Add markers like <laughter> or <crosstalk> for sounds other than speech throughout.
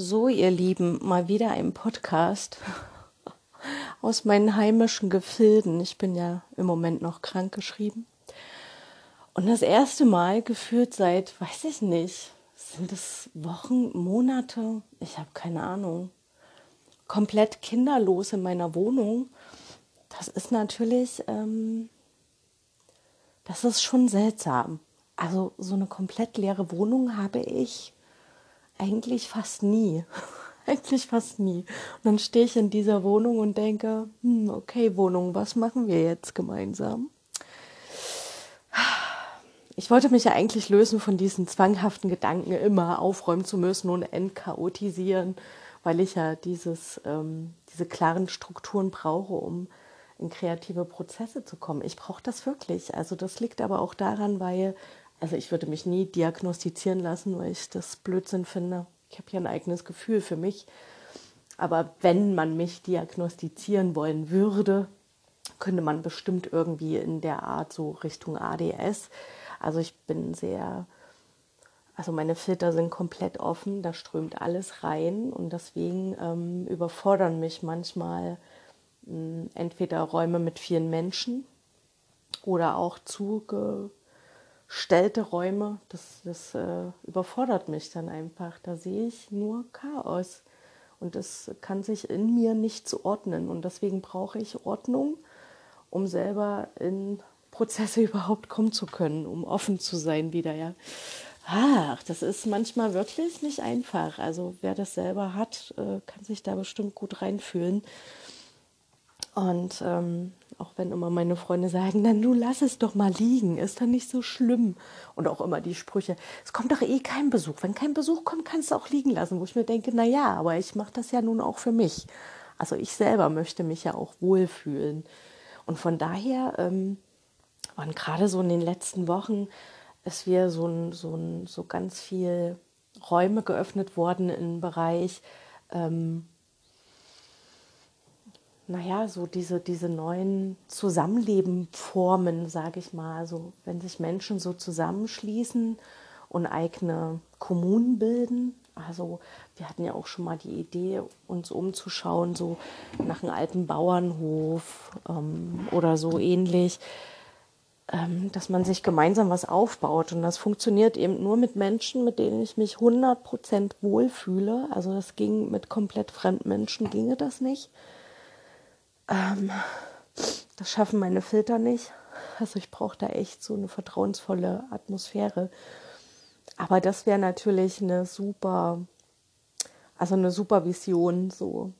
So, ihr Lieben, mal wieder ein Podcast aus meinen heimischen Gefilden. Ich bin ja im Moment noch krank geschrieben. Und das erste Mal gefühlt seit, weiß ich nicht, sind es Wochen, Monate? Ich habe keine Ahnung. Komplett kinderlos in meiner Wohnung. Das ist natürlich, ähm, das ist schon seltsam. Also so eine komplett leere Wohnung habe ich eigentlich fast nie. <laughs> eigentlich fast nie. Und dann stehe ich in dieser Wohnung und denke, hm, okay, Wohnung, was machen wir jetzt gemeinsam? Ich wollte mich ja eigentlich lösen von diesen zwanghaften Gedanken, immer aufräumen zu müssen und entchaotisieren, weil ich ja dieses, ähm, diese klaren Strukturen brauche, um in kreative Prozesse zu kommen. Ich brauche das wirklich. Also das liegt aber auch daran, weil also ich würde mich nie diagnostizieren lassen, weil ich das Blödsinn finde. Ich habe ja ein eigenes Gefühl für mich. Aber wenn man mich diagnostizieren wollen würde, könnte man bestimmt irgendwie in der Art so Richtung ADS. Also ich bin sehr, also meine Filter sind komplett offen, da strömt alles rein und deswegen ähm, überfordern mich manchmal mh, hm, entweder Räume mit vielen Menschen oder auch zuge stellte Räume, das, das äh, überfordert mich dann einfach. Da sehe ich nur Chaos und das kann sich in mir nicht zuordnen und deswegen brauche ich Ordnung, um selber in Prozesse <laughs> überhaupt kommen zu können, um offen zu sein wieder, ja. Ach, das ist manchmal wirklich nicht einfach. Also wer das selber hat, äh, kann sich da bestimmt gut reinfühlen. Und ähm, auch wenn immer meine Freunde sagen, dann du lass es doch mal liegen, ist dann nicht so schlimm. Und auch immer die Sprüche, es kommt doch eh kein Besuch. Wenn kein Besuch kommt, kannst du auch liegen lassen. Wo ich mir denke, na ja, aber ich mache das ja nun auch für mich. Also ich selber möchte mich ja auch wohlfühlen. Und von daher ähm, waren gerade so in den letzten Wochen, es wir so, so, so ganz viel Räume geöffnet worden im Bereich ähm, naja, so diese, diese neuen Zusammenlebenformen, sage ich mal, also wenn sich Menschen so zusammenschließen und eigene Kommunen bilden. Also wir hatten ja auch schon mal die Idee, uns umzuschauen, so nach einem alten Bauernhof ähm, oder so ähnlich, ähm, dass man sich gemeinsam was aufbaut. Und das funktioniert eben nur mit Menschen, mit denen ich mich 100% wohlfühle. Also das ging mit komplett fremden Menschen, ginge das nicht. Ähm, das schaffen meine Filter nicht. Also ich brauche da echt so eine vertrauensvolle Atmosphäre. Aber das wäre natürlich eine super, also eine super Vision, so,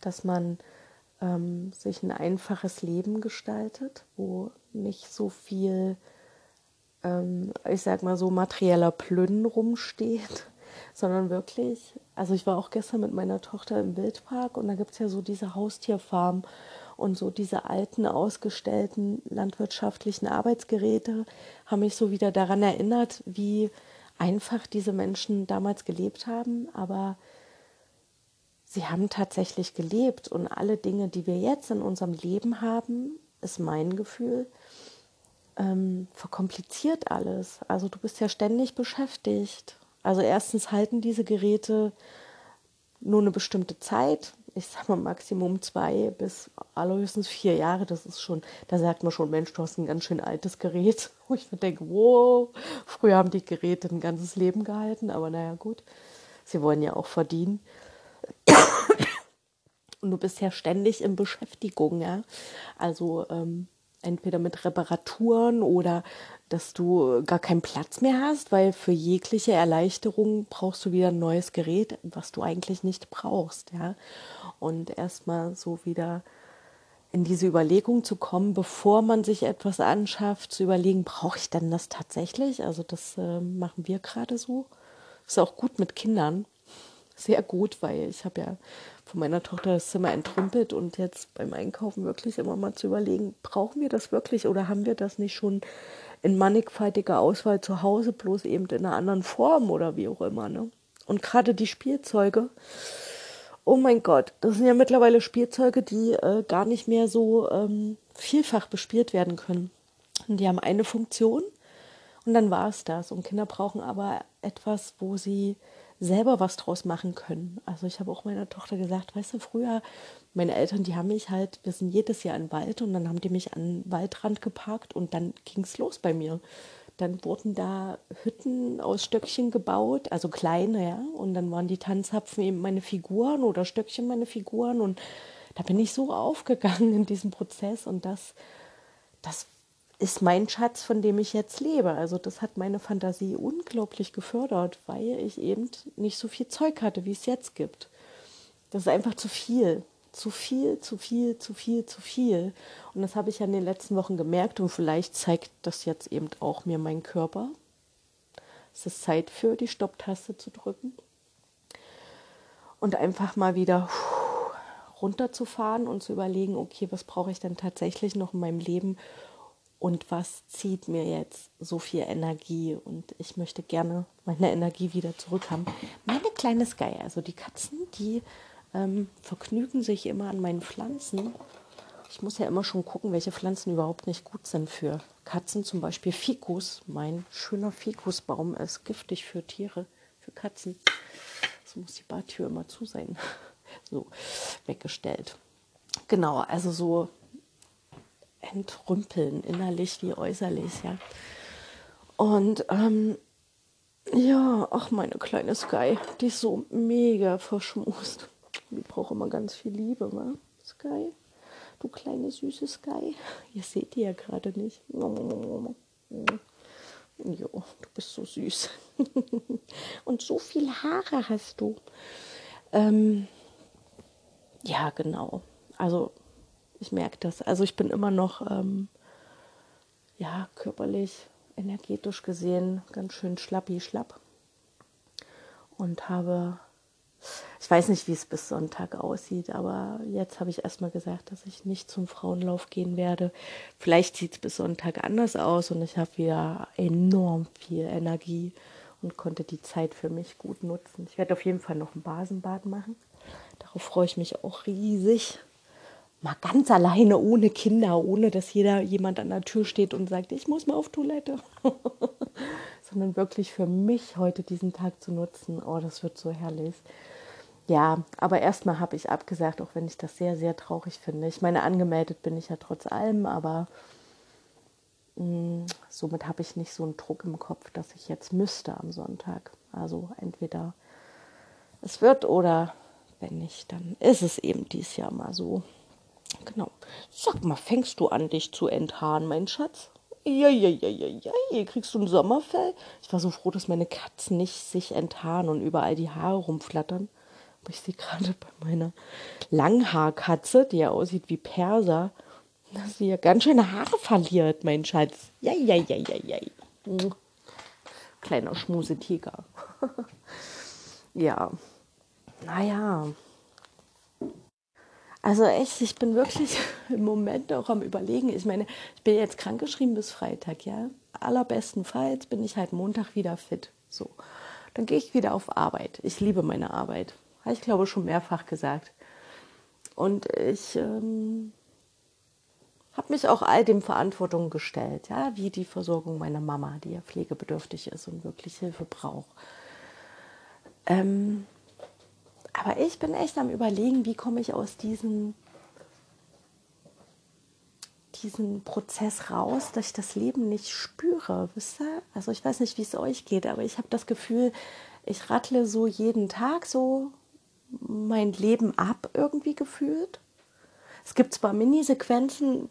dass man ähm, sich ein einfaches Leben gestaltet, wo nicht so viel, ähm, ich sag mal so materieller Plünnen rumsteht, sondern wirklich, also ich war auch gestern mit meiner Tochter im Wildpark und da gibt es ja so diese Haustierfarm und so diese alten ausgestellten landwirtschaftlichen Arbeitsgeräte haben mich so wieder daran erinnert, wie einfach diese Menschen damals gelebt haben, aber sie haben tatsächlich gelebt und alle Dinge, die wir jetzt in unserem Leben haben, ist mein Gefühl, ähm, verkompliziert alles. Also du bist ja ständig beschäftigt also erstens halten diese Geräte nur eine bestimmte Zeit. Ich sage mal Maximum zwei bis allerhöchstens vier Jahre. Das ist schon, da sagt man schon, Mensch, du hast ein ganz schön altes Gerät. <laughs> Wo ich mir denke, wow, früher haben die Geräte ein ganzes Leben gehalten, aber naja, gut. Sie wollen ja auch verdienen. <coughs> Und du bist ja ständig in Beschäftigung, ja. Also ähm, entweder mit Reparaturen oder dass du gar keinen Platz mehr hast, weil für jegliche Erleichterung brauchst du wieder ein neues Gerät, was du eigentlich nicht brauchst, ja. Und erstmal so wieder in diese Überlegung zu kommen, bevor man sich etwas anschafft, zu überlegen, brauche ich denn das tatsächlich? Also das äh, machen wir gerade so. Ist auch gut mit Kindern. Sehr gut, weil ich habe ja von meiner Tochter das Zimmer entrümpelt und jetzt beim Einkaufen wirklich immer mal zu überlegen, brauchen wir das wirklich oder haben wir das nicht schon in mannigfaltiger Auswahl zu Hause, bloß eben in einer anderen Form oder wie auch immer. Ne? Und gerade die Spielzeuge, oh mein Gott, das sind ja mittlerweile Spielzeuge, die äh, gar nicht mehr so ähm, vielfach bespielt werden können. Und die haben eine Funktion und dann war es das. Und Kinder brauchen aber etwas, wo sie selber was draus machen können. Also ich habe auch meiner Tochter gesagt, weißt du, früher, meine Eltern, die haben mich halt, wir sind jedes Jahr den Wald und dann haben die mich an den Waldrand geparkt und dann ging es los bei mir. Dann wurden da Hütten aus Stöckchen gebaut, also kleine, ja. Und dann waren die Tanzhapfen eben meine Figuren oder Stöckchen meine Figuren. Und da bin ich so aufgegangen in diesem Prozess. Und das, das ist mein Schatz, von dem ich jetzt lebe. Also das hat meine Fantasie unglaublich gefördert, weil ich eben nicht so viel Zeug hatte, wie es jetzt gibt. Das ist einfach zu viel zu viel, zu viel, zu viel, zu viel. Und das habe ich ja in den letzten Wochen gemerkt und vielleicht zeigt das jetzt eben auch mir mein Körper. Es ist Zeit für die Stopptaste zu drücken und einfach mal wieder runterzufahren und zu überlegen, okay, was brauche ich denn tatsächlich noch in meinem Leben und was zieht mir jetzt so viel Energie und ich möchte gerne meine Energie wieder zurückhaben. Meine kleine Sky, also die Katzen, die ähm, vergnügen sich immer an meinen Pflanzen. Ich muss ja immer schon gucken, welche Pflanzen überhaupt nicht gut sind für Katzen. Zum Beispiel Fikus. Mein schöner Fikusbaum ist giftig für Tiere, für Katzen. So muss die Badtür immer zu sein. <laughs> So, weggestellt. Genau, also so entrümpeln, innerlich wie äußerlich, ja. Und ähm, ja, ach, meine kleine Sky, die ist so mega verschmust. Die braucht immer ganz viel Liebe, wa? Sky? Du kleine süße Sky. Ihr seht die ja gerade nicht. Jo, du bist so süß. <laughs> Und so viel Haare hast du. Ähm, ja, genau. Also ich merke das. Also ich bin immer noch, ähm, ja, körperlich, energetisch gesehen ganz schön schlappi schlapp. Und habe ich weiß nicht, wie es bis Sonntag aussieht, aber jetzt habe ich erstmal gesagt, dass ich nicht zum Frauenlauf gehen werde. Vielleicht sieht es bis Sonntag anders aus und ich habe wieder enorm viel Energie und konnte die Zeit für mich gut nutzen. Ich werde auf jeden Fall noch ein Basenbad machen. Darauf freue ich mich auch riesig. Mal ganz alleine, ohne Kinder, ohne dass jeder jemand an der Tür steht und sagt, ich muss mal auf Toilette. <laughs> Sondern wirklich für mich heute diesen Tag zu nutzen. Oh, das wird so herrlich ja, aber erstmal habe ich abgesagt, auch wenn ich das sehr, sehr traurig finde. Ich meine, angemeldet bin ich ja trotz allem, aber mh, mm, somit habe ich nicht so einen Druck im Kopf, dass ich jetzt müsste am Sonntag. Also entweder es wird oder wenn nicht, dann ist es eben dies Jahr mal so. Genau. Sag mal, fängst du an, dich zu enthaaren, mein Schatz? Ja, ja, ja, ja, ja, kriegst du ein Sommerfell? Ich war so froh, dass meine Katzen nicht sich enthaaren und überall die Haare rumflattern. Aber ich sehe gerade bei meiner Langhaarkatze, die ja aussieht wie Perser, dass sie ja ganz schöne Haare verliert, mein Schatz. Ja, ja, ja, ja, ja. Kleiner Schmusetiger. <laughs> ja. Naja. Also echt, ich bin wirklich <laughs> im Moment auch am Überlegen. Ich meine, ich bin jetzt krankgeschrieben bis Freitag, ja. Allerbestenfalls bin ich halt Montag wieder fit. So. Dann gehe ich wieder auf Arbeit. Ich liebe meine Arbeit. Habe ich glaube schon mehrfach gesagt. Und ich ähm, habe mich auch all dem Verantwortung gestellt, ja, wie die Versorgung meiner Mama, die ja pflegebedürftig ist und wirklich Hilfe braucht. Ähm, aber ich bin echt am Überlegen, wie komme ich aus diesem, diesem Prozess raus, dass ich das Leben nicht spüre. Wisst ihr? Also ich weiß nicht, wie es euch geht, aber ich habe das Gefühl, ich rattle so jeden Tag so mein Leben ab irgendwie gefühlt. Es gibt zwar Mini-Sequenzen,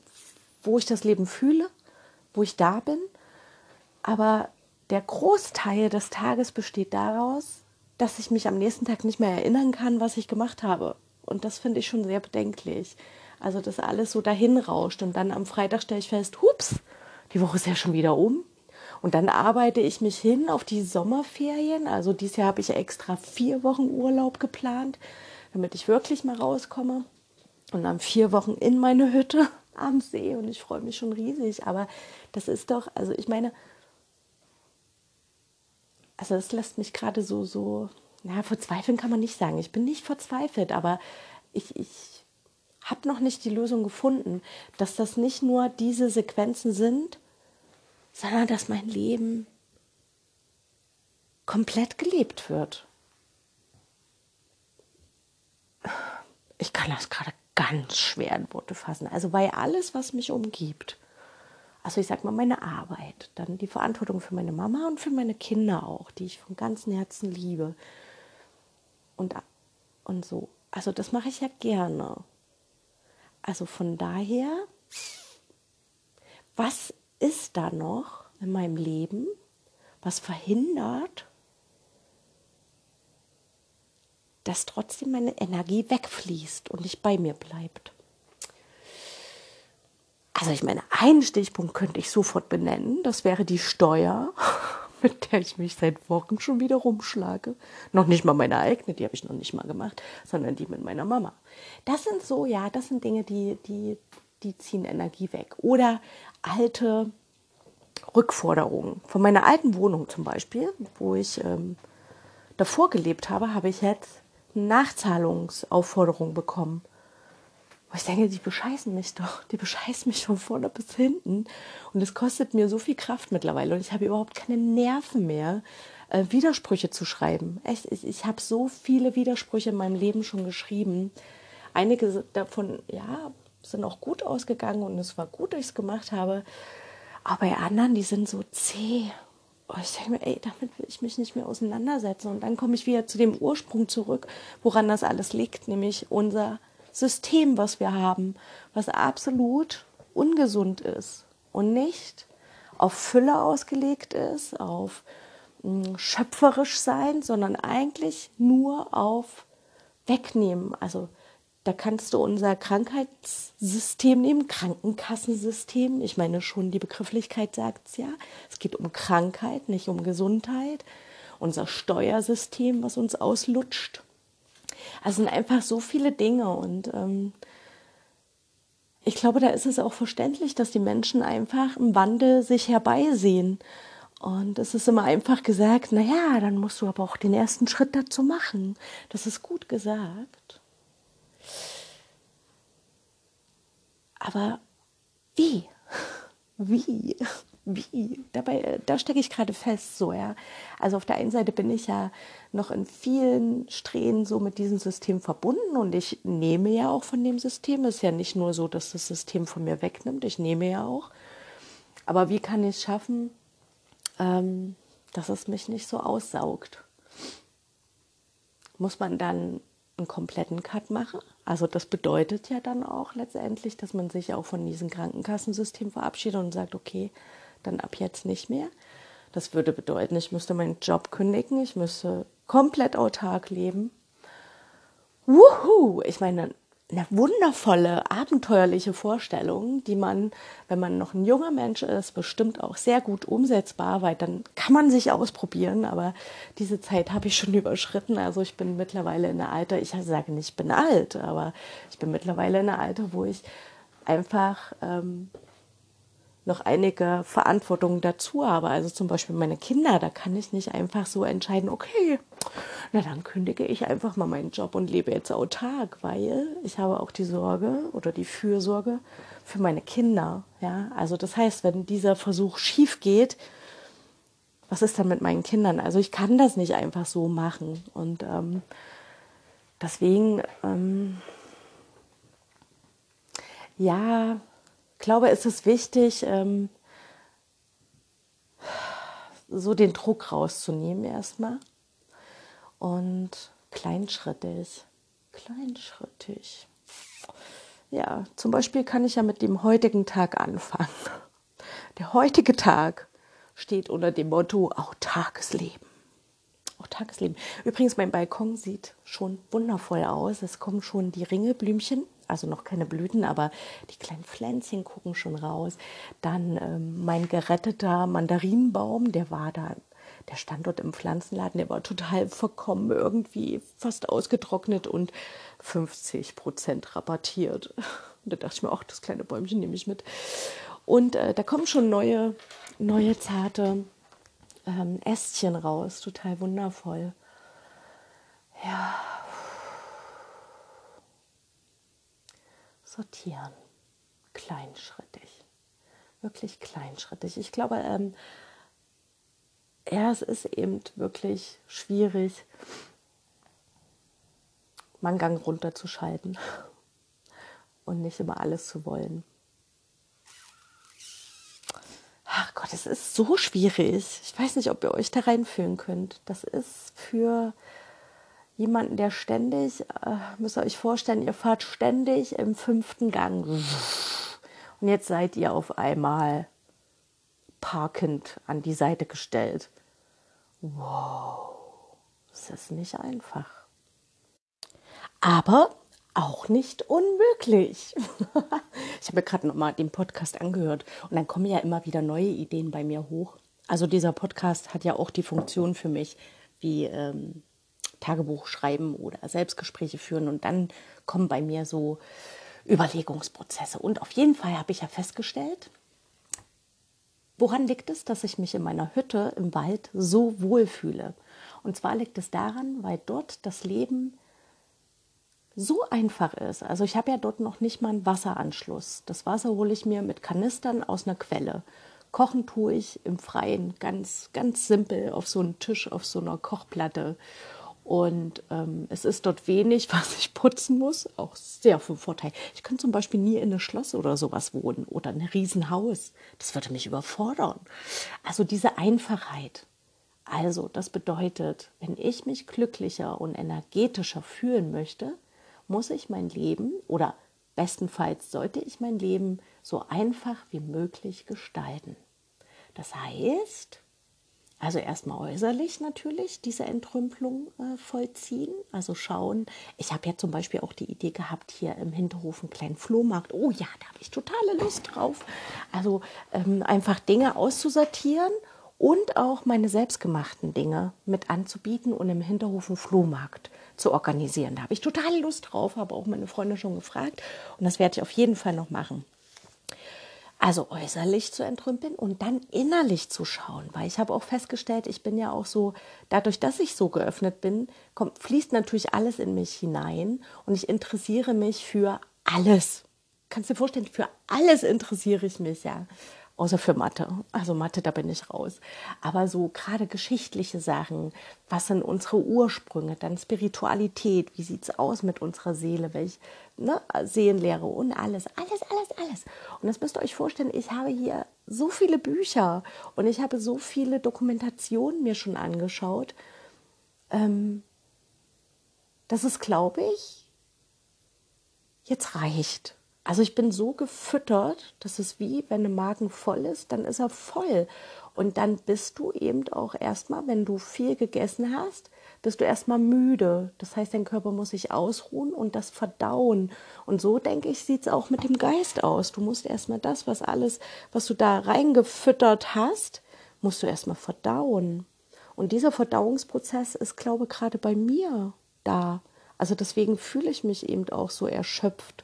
wo ich das Leben fühle, wo ich da bin, aber der Großteil des Tages besteht daraus, dass ich mich am nächsten Tag nicht mehr erinnern kann, was ich gemacht habe. Und das finde ich schon sehr bedenklich. Also, dass alles so dahin rauscht und dann am Freitag stelle ich fest, hups, die Woche ist ja schon wieder um. Und dann arbeite ich mich hin auf die Sommerferien. Also dieses Jahr habe ich extra vier Wochen Urlaub geplant, damit ich wirklich mal rauskomme. Und dann vier Wochen in meine Hütte <laughs> am See und ich freue mich schon riesig. Aber das ist doch, also ich meine, also es lässt mich gerade so, so, na, verzweifeln kann man nicht sagen. Ich bin nicht verzweifelt, aber ich, ich habe noch nicht die Lösung gefunden, dass das nicht nur diese Sequenzen sind, sondern dass mein Leben komplett gelebt wird. Ich kann das gerade ganz schwer in Worte fassen. Also weil alles, was mich umgibt, also ich sag mal meine Arbeit, dann die Verantwortung für meine Mama und für meine Kinder auch, die ich von ganzem Herzen liebe. Und, und so. Also das mache ich ja gerne. Also von daher, was ist da noch in meinem Leben, was verhindert, dass trotzdem meine Energie wegfließt und nicht bei mir bleibt? Also ich meine, einen Stichpunkt könnte ich sofort benennen, das wäre die Steuer, <laughs> mit der ich mich seit Wochen schon wieder rumschlage. Noch nicht mal meine eigene, die habe ich noch nicht mal gemacht, sondern die mit meiner Mama. Das sind so, ja, das sind Dinge, die, die, die ziehen Energie weg. Oder alte Rückforderungen. Von meiner alten Wohnung zum Beispiel, wo ich ähm, davor gelebt habe, habe ich jetzt eine Nachzahlungsaufforderung bekommen. Wo ich denke, die bescheißen mich doch. Die bescheißen mich von vorne bis hinten. Und es kostet mir so viel Kraft mittlerweile. Und ich habe überhaupt keine Nerven mehr, äh, Widersprüche zu schreiben. Echt, ich, ich habe so viele Widersprüche in meinem Leben schon geschrieben. Einige davon, ja, sind auch gut ausgegangen und es war gut, dass ich es gemacht habe. Aber bei anderen, die sind so zäh. Oh, ich denke mir, ey, damit will ich mich nicht mehr auseinandersetzen. Und dann komme ich wieder zu dem Ursprung zurück, woran das alles liegt, nämlich unser System, was wir haben, was absolut ungesund ist und nicht auf Fülle ausgelegt ist, auf hm, schöpferisch sein, sondern eigentlich nur auf wegnehmen. Also da kannst du unser Krankheitssystem nehmen, Krankenkassensystem. Ich meine schon, die Begrifflichkeit sagt es ja. Es geht um Krankheit, nicht um Gesundheit. Unser Steuersystem, was uns auslutscht. Also sind einfach so viele Dinge und ähm, ich glaube, da ist es auch verständlich, dass die Menschen einfach im Wandel sich herbeisehen. Und es ist immer einfach gesagt, naja, dann musst du aber auch den ersten Schritt dazu machen. Das ist gut gesagt. Aber wie? <laughs> Wie? Wie? Dabei, äh, da stecke ich gerade fest, so, ja. Also auf der einen Seite bin ich ja noch in vielen Strähnen so mit diesem System verbunden und ich nehme ja auch von dem System. Es ist ja nicht nur so, dass das System von mir wegnimmt, ich nehme ja auch. Aber wie kann ich es schaffen, ähm, dass es mich nicht so aussaugt? Muss man dann einen kompletten Cut machen? Also das bedeutet ja dann auch letztendlich, dass man sich auch von diesem Krankenkassensystem verabschiedet und sagt, okay, dann ab jetzt nicht mehr. Das würde bedeuten, ich müsste meinen Job kündigen, ich müsste komplett autark leben. Wuhu! Ich meine, eine wundervolle, abenteuerliche Vorstellung, die man, wenn man noch ein junger Mensch ist, bestimmt auch sehr gut umsetzbar, weil dann kann man sich ausprobieren. Aber diese Zeit habe ich schon <laughs> überschritten. Also ich bin mittlerweile in der Alter, ich sage nicht, ich bin alt, aber ich bin mittlerweile in der Alter, wo ich einfach ähm, noch einige Verantwortungen dazu habe. Also zum Beispiel meine Kinder, da kann ich nicht einfach so entscheiden, okay, na dann kündige ich einfach mal meinen Job und lebe jetzt autark, weil ich habe auch die Sorge oder die Fürsorge für meine Kinder. Ja, also das heißt, wenn dieser Versuch schief geht, was ist dann mit meinen Kindern? Also ich kann das nicht einfach so machen und ähm, deswegen ähm, ja, glaube, es ist wichtig, ähm, so den Druck rauszunehmen erstmal und kleinschrittig, kleinschrittig. Ja, zum Beispiel kann ich ja mit dem heutigen Tag anfangen. Der heutige Tag steht unter dem Motto autarkes Leben. Autarkes Leben. Übrigens, mein Balkon sieht schon wundervoll aus. Es kommen schon die Ringelblümchen also noch keine Blüten, aber die kleinen Pflänzchen gucken schon raus. Dann ähm, mein geretteter Mandarinenbaum, der war da, der stand dort im Pflanzenladen, der war total verkommen, irgendwie fast ausgetrocknet und 50 Prozent rabattiert. Und da dachte ich mir, ach, das kleine Bäumchen nehme ich mit. Und äh, da kommen schon neue, neue zarte ähm, Ästchen raus, total wundervoll. Ja, sortieren. Kleinschrittig. Wirklich kleinschrittig. Ich glaube, ähm, ja, es ist eben wirklich schwierig, mal einen Gang runterzuschalten <laughs> und nicht immer alles zu wollen. Ach Gott, es ist so schwierig. Ich weiß nicht, ob ihr euch da reinfühlen könnt. Das ist für jemanden, der ständig, äh, müsst ihr euch vorstellen, ihr fahrt ständig im fünften Gang. Und jetzt seid ihr auf einmal parkend an die Seite gestellt. Wow, das ist nicht einfach. Aber auch nicht unmöglich. <laughs> ich habe gerade noch mal den Podcast angehört und dann kommen ja immer wieder neue Ideen bei mir hoch. Also dieser Podcast hat ja auch die Funktion für mich, wie ähm, Tagebuch schreiben oder Selbstgespräche führen und dann kommen bei mir so Überlegungsprozesse. Und auf jeden Fall habe ich ja festgestellt, woran liegt es, dass ich mich in meiner Hütte im Wald so wohl fühle? Und zwar liegt es daran, weil dort das Leben so einfach ist. Also ich habe ja dort noch nicht mal einen Wasseranschluss. Das Wasser hole ich mir mit Kanistern aus einer Quelle. Kochen tue ich im Freien, ganz, ganz simpel auf so einem Tisch, auf so einer Kochplatte. Und ähm, es ist dort wenig, <laughs> was ich putzen muss, auch sehr vom Vorteil. Ich könnte zum Beispiel nie in einem Schloss oder sowas wohnen oder ein Riesenhaus. Das würde mich überfordern. Also diese Einfachheit. Also das bedeutet, wenn ich mich glücklicher und energetischer fühlen möchte, muss ich mein Leben oder bestenfalls sollte ich mein Leben so einfach wie möglich gestalten. Das heißt, also erstmal äußerlich natürlich diese Entrümpelung äh, vollziehen. Also schauen. Ich habe ja zum Beispiel auch die Idee gehabt, hier im Hinterhof einen kleinen Flohmarkt. Oh ja, da habe ich totale Lust drauf. Also ähm, einfach Dinge auszusortieren und auch meine selbstgemachten Dinge mit anzubieten und im Hinterhof einen Flohmarkt zu organisieren. Da habe ich total Lust drauf, habe auch meine Freunde schon gefragt und das werde ich auf jeden Fall noch machen. Also äußerlich zu entrümpeln und dann innerlich zu schauen, weil ich habe auch festgestellt, ich bin ja auch so, dadurch, dass ich so geöffnet bin, kommt, fließt natürlich alles in mich hinein und ich interessiere mich für alles. Kannst du dir vorstellen, für alles interessiere ich mich, ja außer für Mathe. Also Mathe, da bin ich raus. Aber so gerade geschichtliche Sachen, was sind unsere Ursprünge, dann Spiritualität, wie sieht es aus mit unserer Seele, welche ne, Seelenlehre und alles, alles, alles, alles. Und das müsst ihr euch vorstellen, ich habe hier so viele Bücher und ich habe so viele Dokumentationen mir schon angeschaut. Ähm, dass es, glaube ich, jetzt reicht. Also ich bin so gefüttert, dass es wie, wenn ein Magen voll ist, dann ist er voll. Und dann bist du eben auch erstmal, wenn du viel gegessen hast, bist du erstmal müde. Das heißt, dein Körper muss sich ausruhen und das verdauen. Und so, denke ich, sieht es auch mit dem Geist aus. Du musst erstmal das, was alles, was du da reingefüttert hast, musst du erstmal verdauen. Und dieser Verdauungsprozess ist, glaube ich, gerade bei mir da. Also deswegen fühle ich mich eben auch so erschöpft.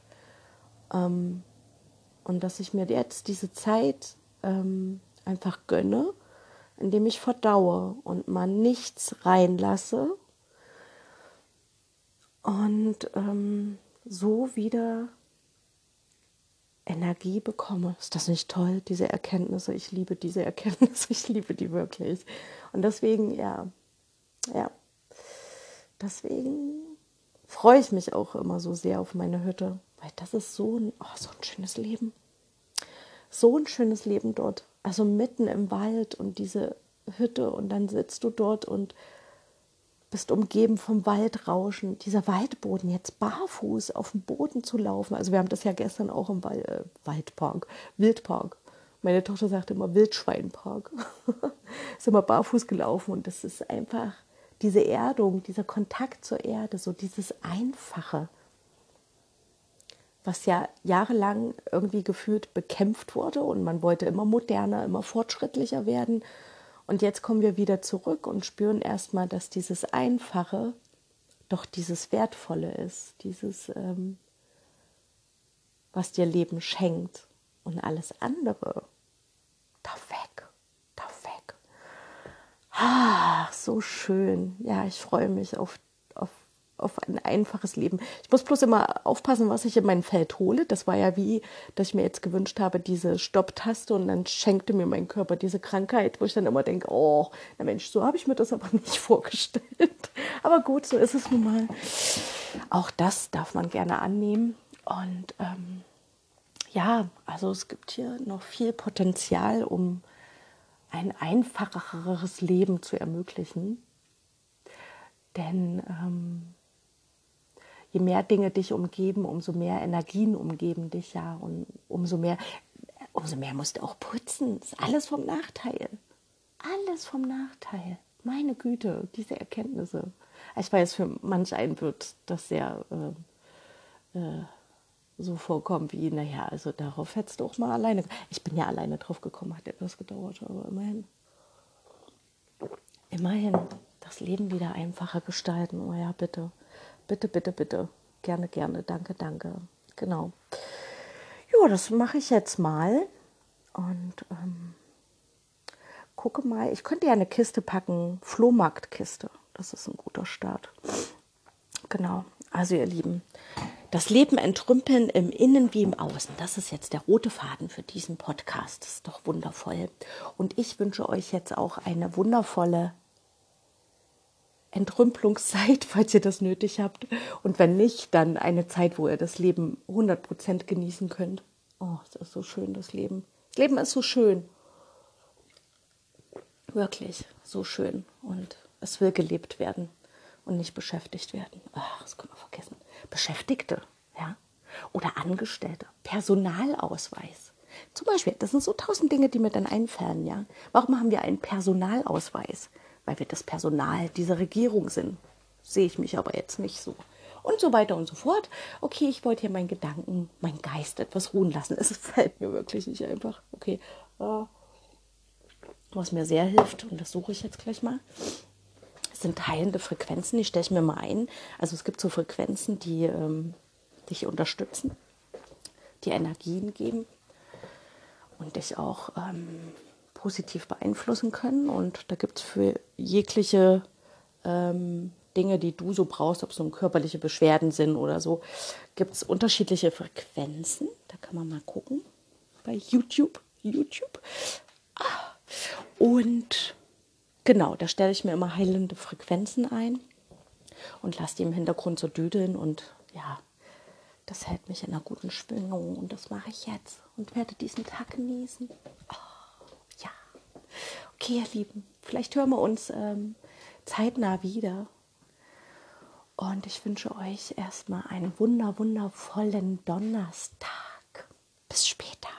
Ähm, und dass ich mir jetzt diese Zeit ähm, einfach gönne, indem ich verdaue und mal nichts reinlasse und ähm, so wieder Energie bekomme. Ist das nicht toll, diese Erkenntnisse? Ich liebe diese <laughs> Erkenntnisse, ich liebe die wirklich. Und deswegen, ja, ja, deswegen freue ich mich auch immer so sehr auf meine Hütte. Weil das ist so ein, oh, so ein schönes Leben. So ein schönes Leben dort. Also mitten im Wald und diese Hütte und dann sitzt du dort und bist umgeben vom Waldrauschen. Dieser Waldboden, jetzt barfuß auf dem Boden zu laufen. Also wir haben das ja gestern auch im Wald, äh, Waldpark, Wildpark. Meine Tochter sagt immer Wildschweinpark. <laughs> ist immer barfuß gelaufen und das ist einfach diese Erdung, dieser Kontakt zur Erde, so dieses Einfache was ja jahrelang irgendwie gefühlt bekämpft wurde und man wollte immer moderner, immer fortschrittlicher werden. Und jetzt kommen wir wieder zurück und spüren erstmal, dass dieses Einfache doch dieses Wertvolle ist, dieses, ähm, was dir Leben schenkt. Und alles andere, da weg, da weg. Ah, so schön. Ja, ich freue mich auf auf ein einfaches Leben. Ich muss bloß immer aufpassen, was ich in mein Feld hole. Das war ja wie, dass ich mir jetzt gewünscht habe, diese Stopptaste und dann schenkte mir mein Körper diese Krankheit, wo ich dann immer denke, oh, na Mensch, so habe ich mir das aber <laughs> nicht vorgestellt. Aber gut, so ist es nun mal. Auch das darf man gerne annehmen. Und ähm, ja, also es gibt hier noch viel Potenzial, um ein einfacheres Leben zu ermöglichen. Denn ähm, je mehr Dinge dich umgeben, umso mehr Energien umgeben dich ja und umso mehr, umso mehr musst du auch putzen. Das ist alles vom Nachteil. Alles vom Nachteil. Meine Güte, diese Erkenntnisse. Ich weiß, für manch einen wird das sehr äh, äh, so vorkommen wie, naja, also darauf hättest du auch mal alleine. Ich bin ja alleine drauf gekommen, hat etwas gedauert, aber immerhin. Immerhin das Leben wieder einfacher gestalten. Oh ja, bitte. Bitte, bitte, bitte. Gerne, gerne. Danke, danke. Genau. Ja, das mache ich jetzt mal. Und ähm, gucke mal. Ich könnte ja eine Kiste packen. Flohmarktkiste. Das ist ein guter Start. Genau. Also ihr Lieben, das Leben entrümpeln im Innen wie im Außen. Das ist jetzt der rote Faden für diesen Podcast. Das ist doch wundervoll. Und ich wünsche euch jetzt auch eine wundervolle Entrümpelungszeit, <laughs> falls ihr das nötig habt. Und wenn nicht, dann eine Zeit, wo ihr das Leben 100% genießen könnt. Oh, es ist so schön, das Leben. Das Leben ist so schön. Wirklich so schön. Und es will gelebt werden und nicht beschäftigt werden. Ach, das können wir vergessen. Beschäftigte, ja. Oder Angestellte. Personalausweis. Zum Beispiel, das sind so tausend Dinge, die mir dann einfallen, ja. Warum haben wir einen Personalausweis? Weil wir das Personal dieser Regierung sind. Sehe ich mich aber jetzt nicht so. Und so weiter und so fort. Okay, ich wollte hier meinen Gedanken, meinen Geist etwas ruhen lassen. <laughs> Es fällt mir wirklich nicht einfach. Okay. Äh, was mir sehr hilft, und das suche ich jetzt gleich mal, sind teilende Frequenzen. Die stelle ich mir mal ein. Also es gibt so Frequenzen, die ähm, dich unterstützen, die Energien geben und dich auch ähm, positiv beeinflussen können. Und da gibt es für jegliche ähm, Dinge, die du so brauchst, ob es so körperliche Beschwerden sind oder so, gibt es unterschiedliche Frequenzen. Da kann man mal gucken bei YouTube. YouTube. Ah. Und genau, da stelle ich mir immer heilende Frequenzen ein und lasse die im Hintergrund so düdeln und ja, das hält mich in einer guten Schwingung und das mache ich jetzt und werde diesen Tag genießen. Oh. Okay, ihr Lieben, vielleicht hören wir uns ähm, zeitnah wieder. Und ich wünsche euch erstmal einen wunder, wundervollen Donnerstag. Bis später.